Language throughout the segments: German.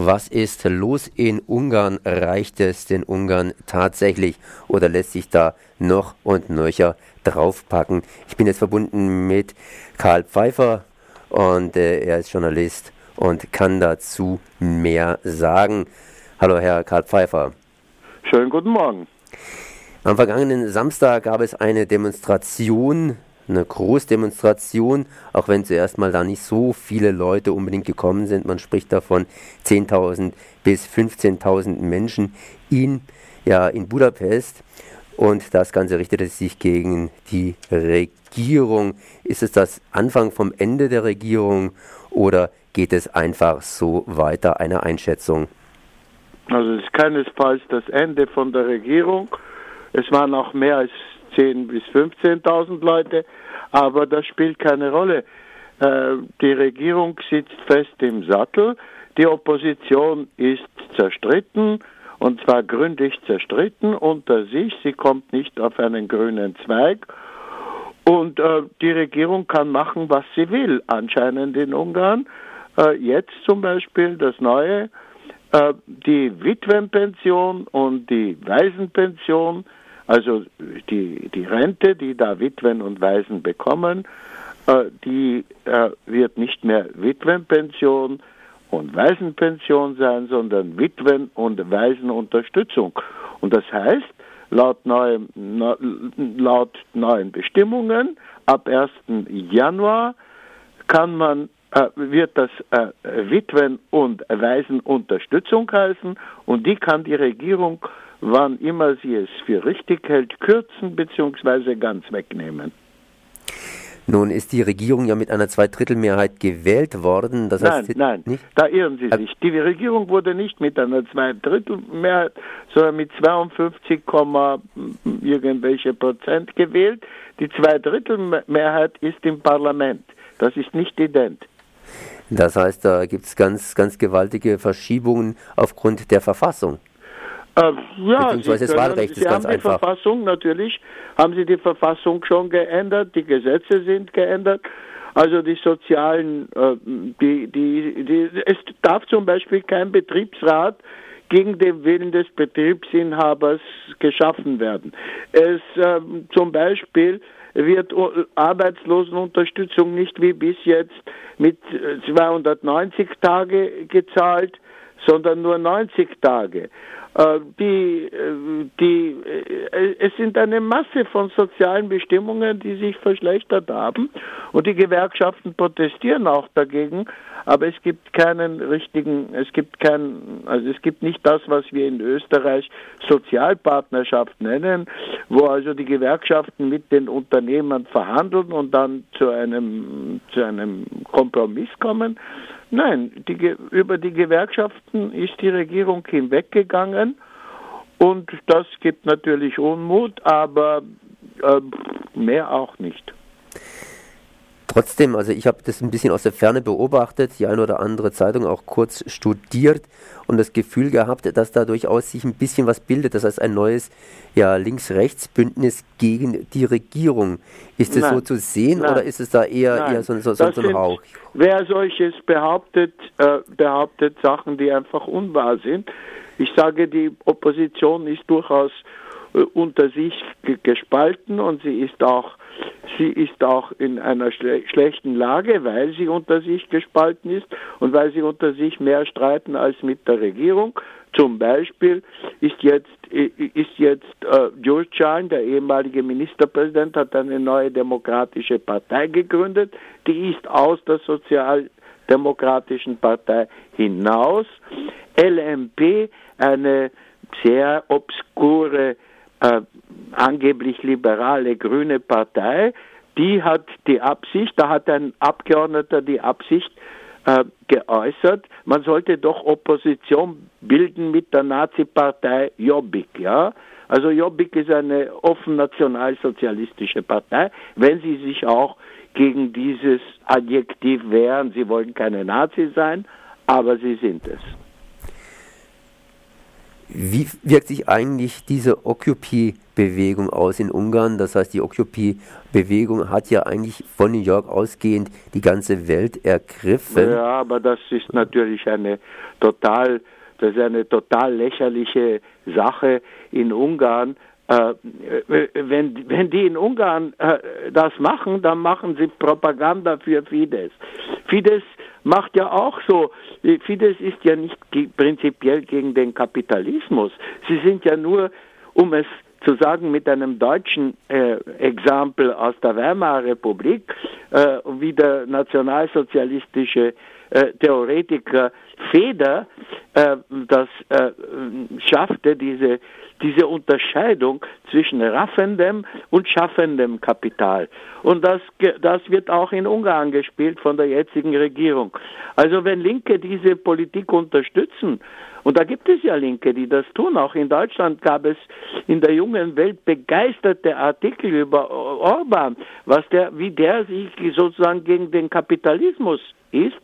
Was ist los in Ungarn? Reicht es den Ungarn tatsächlich oder lässt sich da noch und nöcher draufpacken? Ich bin jetzt verbunden mit Karl Pfeiffer und äh, er ist Journalist und kann dazu mehr sagen. Hallo, Herr Karl Pfeiffer. Schönen guten Morgen. Am vergangenen Samstag gab es eine Demonstration eine Großdemonstration, auch wenn zuerst mal da nicht so viele Leute unbedingt gekommen sind. Man spricht davon 10.000 bis 15.000 Menschen in, ja, in Budapest. Und das Ganze richtete sich gegen die Regierung. Ist es das Anfang vom Ende der Regierung oder geht es einfach so weiter? Eine Einschätzung? Also es ist keinesfalls das Ende von der Regierung. Es waren auch mehr als 10.000 bis 15.000 Leute, aber das spielt keine Rolle. Äh, die Regierung sitzt fest im Sattel, die Opposition ist zerstritten und zwar gründlich zerstritten unter sich, sie kommt nicht auf einen grünen Zweig und äh, die Regierung kann machen, was sie will, anscheinend in Ungarn. Äh, jetzt zum Beispiel das Neue, die Witwenpension und die Waisenpension also die, die Rente, die da Witwen und Waisen bekommen, äh, die äh, wird nicht mehr Witwenpension und Waisenpension sein, sondern Witwen- und Waisenunterstützung. Und das heißt, laut, neuem, laut neuen Bestimmungen ab 1. Januar kann man äh, wird das Witwen- und Waisenunterstützung heißen und die kann die Regierung wann immer sie es für richtig hält, kürzen bzw. ganz wegnehmen. Nun ist die Regierung ja mit einer Zweidrittelmehrheit gewählt worden. Das heißt, nein, nein, da irren Sie sich. Die Regierung wurde nicht mit einer Zweidrittelmehrheit, sondern mit 52, irgendwelche Prozent gewählt. Die Zweidrittelmehrheit ist im Parlament. Das ist nicht ident. Das heißt, da gibt es ganz, ganz gewaltige Verschiebungen aufgrund der Verfassung. Äh, ja, Beziehungsweise das Wahlrecht Sie ist ganz haben die Verfassung, natürlich haben Sie die Verfassung schon geändert, die Gesetze sind geändert. Also die sozialen, äh, die, die, die, es darf zum Beispiel kein Betriebsrat gegen den Willen des Betriebsinhabers geschaffen werden. Es äh, zum Beispiel wird Arbeitslosenunterstützung nicht wie bis jetzt mit 290 Tage gezahlt, sondern nur 90 Tage. Äh, die, äh, die, äh, es sind eine Masse von sozialen Bestimmungen, die sich verschlechtert haben. Und die Gewerkschaften protestieren auch dagegen, aber es gibt keinen richtigen, es gibt kein, also es gibt nicht das, was wir in Österreich Sozialpartnerschaft nennen, wo also die Gewerkschaften mit den Unternehmern verhandeln und dann zu einem, zu einem Kompromiss kommen, Nein, die, über die Gewerkschaften ist die Regierung hinweggegangen und das gibt natürlich Unmut, aber äh, mehr auch nicht. Trotzdem, also ich habe das ein bisschen aus der Ferne beobachtet, die eine oder andere Zeitung auch kurz studiert und das Gefühl gehabt, dass da durchaus sich ein bisschen was bildet. Das heißt, ein neues ja, Links-Rechts-Bündnis gegen die Regierung. Ist es so zu sehen Nein. oder ist es da eher, eher so, so, so, so ein Rauch? Wer solches behauptet, äh, behauptet Sachen, die einfach unwahr sind. Ich sage, die Opposition ist durchaus unter sich gespalten und sie ist auch sie ist auch in einer schle schlechten Lage, weil sie unter sich gespalten ist und weil sie unter sich mehr streiten als mit der Regierung. Zum Beispiel ist jetzt, ist jetzt äh, Jurcan, der ehemalige Ministerpräsident, hat eine neue demokratische Partei gegründet. Die ist aus der Sozialdemokratischen Partei hinaus. LMP, eine sehr obskure äh, angeblich liberale grüne Partei, die hat die Absicht, da hat ein Abgeordneter die Absicht äh, geäußert, man sollte doch Opposition bilden mit der Nazi-Partei Jobbik, ja. Also Jobbik ist eine offen nationalsozialistische Partei, wenn sie sich auch gegen dieses Adjektiv wehren. Sie wollen keine Nazi sein, aber sie sind es. Wie wirkt sich eigentlich diese Occupy-Bewegung aus in Ungarn? Das heißt, die Occupy-Bewegung hat ja eigentlich von New York ausgehend die ganze Welt ergriffen. Ja, aber das ist natürlich eine total, das ist eine total lächerliche Sache in Ungarn. Äh, wenn, wenn die in Ungarn äh, das machen, dann machen sie Propaganda für Fidesz. Fidesz macht ja auch so, Fidesz ist ja nicht prinzipiell gegen den Kapitalismus. Sie sind ja nur, um es zu sagen, mit einem deutschen äh, Exempel aus der Weimarer Republik, äh, wie der nationalsozialistische äh, Theoretiker Feder äh, das äh, schaffte, diese diese Unterscheidung zwischen raffendem und schaffendem Kapital. Und das, das wird auch in Ungarn gespielt von der jetzigen Regierung. Also wenn Linke diese Politik unterstützen, und da gibt es ja Linke, die das tun. Auch in Deutschland gab es in der jungen Welt begeisterte Artikel über Orban, was der, wie der sich sozusagen gegen den Kapitalismus ist.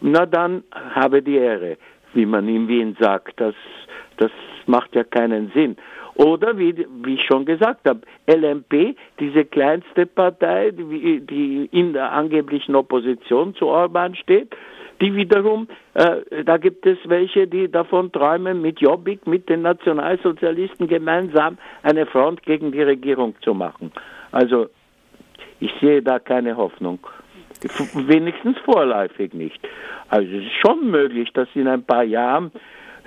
Na dann habe die Ehre, wie man in Wien sagt. Das, das macht ja keinen Sinn. Oder wie, wie ich schon gesagt habe, LMP, diese kleinste Partei, die, die in der angeblichen Opposition zu Orban steht, die wiederum, äh, da gibt es welche, die davon träumen, mit Jobbik, mit den Nationalsozialisten gemeinsam eine Front gegen die Regierung zu machen. Also ich sehe da keine Hoffnung. Wenigstens vorläufig nicht. Also es ist schon möglich, dass in ein paar Jahren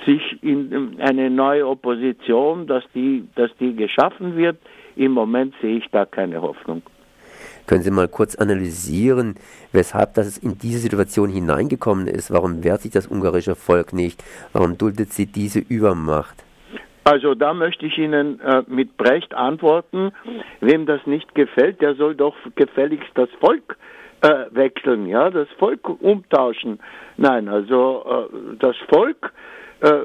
sich in eine neue Opposition, dass die, dass die geschaffen wird. Im Moment sehe ich da keine Hoffnung. Können Sie mal kurz analysieren, weshalb das in diese Situation hineingekommen ist? Warum wehrt sich das ungarische Volk nicht? Warum duldet sie diese Übermacht? Also da möchte ich Ihnen äh, mit Brecht antworten. Wem das nicht gefällt, der soll doch gefälligst das Volk äh, wechseln, ja, das Volk umtauschen. Nein, also äh, das Volk äh,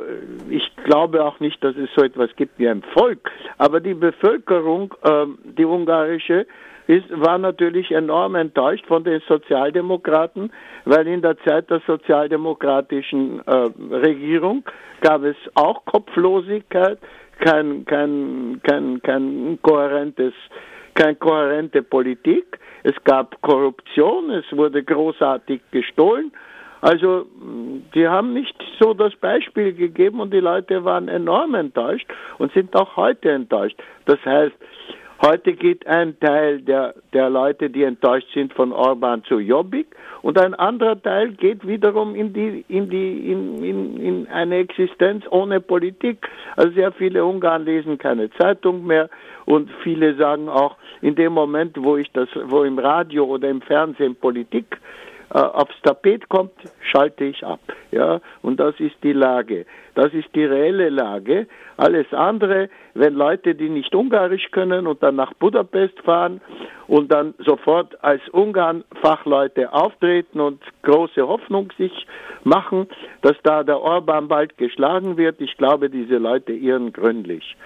ich glaube auch nicht, dass es so etwas gibt wie ein Volk, aber die Bevölkerung, ähm, die ungarische, ist, war natürlich enorm enttäuscht von den Sozialdemokraten, weil in der Zeit der sozialdemokratischen äh, Regierung gab es auch Kopflosigkeit, kein, kein, kein, kein kohärentes, keine kohärente Politik. Es gab Korruption, es wurde großartig gestohlen also die haben nicht so das Beispiel gegeben und die Leute waren enorm enttäuscht und sind auch heute enttäuscht. Das heißt, heute geht ein Teil der, der Leute, die enttäuscht sind von Orban zu Jobbik und ein anderer Teil geht wiederum in die in die in, in, in eine Existenz ohne Politik. Also sehr viele Ungarn lesen keine Zeitung mehr und viele sagen auch in dem Moment, wo ich das, wo im Radio oder im Fernsehen Politik äh, aufs Tapet kommt, schalte ich ab. Ja, und das ist die Lage. Das ist die reelle Lage. Alles andere, wenn Leute, die nicht Ungarisch können und dann nach Budapest fahren und dann sofort als Ungarn-Fachleute auftreten und große Hoffnung sich machen, dass da der Orban bald geschlagen wird, ich glaube, diese Leute irren gründlich.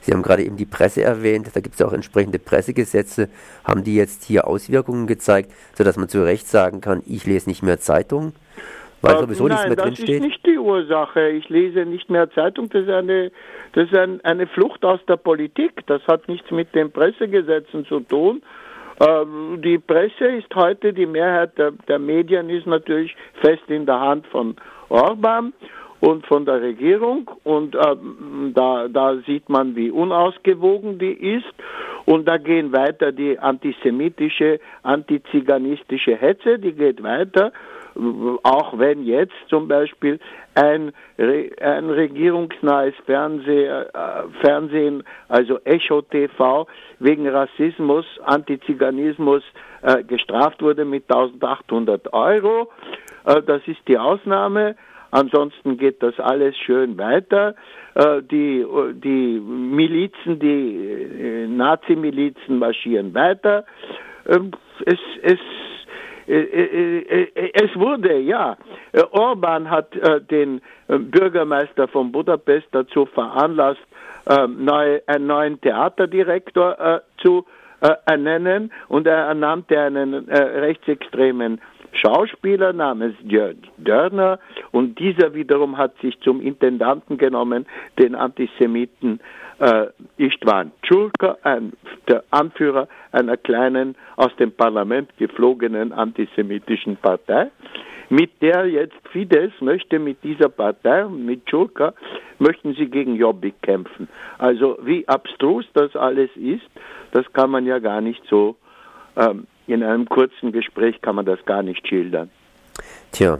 Sie haben gerade eben die Presse erwähnt, da gibt es auch entsprechende Pressegesetze. Haben die jetzt hier Auswirkungen gezeigt, sodass man zu Recht sagen kann, ich lese nicht mehr Zeitung? Weil äh, sowieso Nein, nichts mehr drinsteht? das ist nicht die Ursache. Ich lese nicht mehr Zeitung. Das ist, eine, das ist ein, eine Flucht aus der Politik. Das hat nichts mit den Pressegesetzen zu tun. Ähm, die Presse ist heute, die Mehrheit der, der Medien ist natürlich fest in der Hand von Orban und von der Regierung und äh, da, da sieht man, wie unausgewogen die ist und da gehen weiter die antisemitische, antiziganistische Hetze, die geht weiter, auch wenn jetzt zum Beispiel ein, ein regierungsnahes Fernseh, äh, Fernsehen, also Echo TV, wegen Rassismus, Antiziganismus äh, gestraft wurde mit 1800 Euro. Äh, das ist die Ausnahme. Ansonsten geht das alles schön weiter. Äh, die, die Milizen, die äh, Nazi-Milizen marschieren weiter. Ähm, es, es, äh, es wurde, ja, Orban hat den Bürgermeister von Budapest dazu veranlasst, ähm, einen neuen Theaterdirektor zu ernennen und er ernannte einen rechtsextremen Schauspieler namens Jörg Dörner und dieser wiederum hat sich zum Intendanten genommen, den Antisemiten äh, Istvan Tschulka, ein, der Anführer einer kleinen, aus dem Parlament geflogenen antisemitischen Partei, mit der jetzt Fidesz möchte mit dieser Partei mit Tschulka möchten sie gegen Jobbik kämpfen. Also wie abstrus das alles ist, das kann man ja gar nicht so, ähm, in einem kurzen Gespräch kann man das gar nicht schildern. Tja,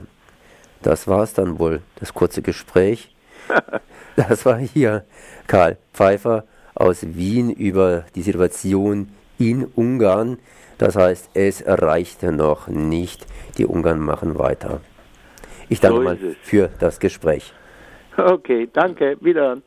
das war es dann wohl, das kurze Gespräch. Das war hier Karl Pfeiffer aus Wien über die Situation in Ungarn. Das heißt, es reicht noch nicht. Die Ungarn machen weiter. Ich danke so mal für das Gespräch. Okay, danke. Wieder.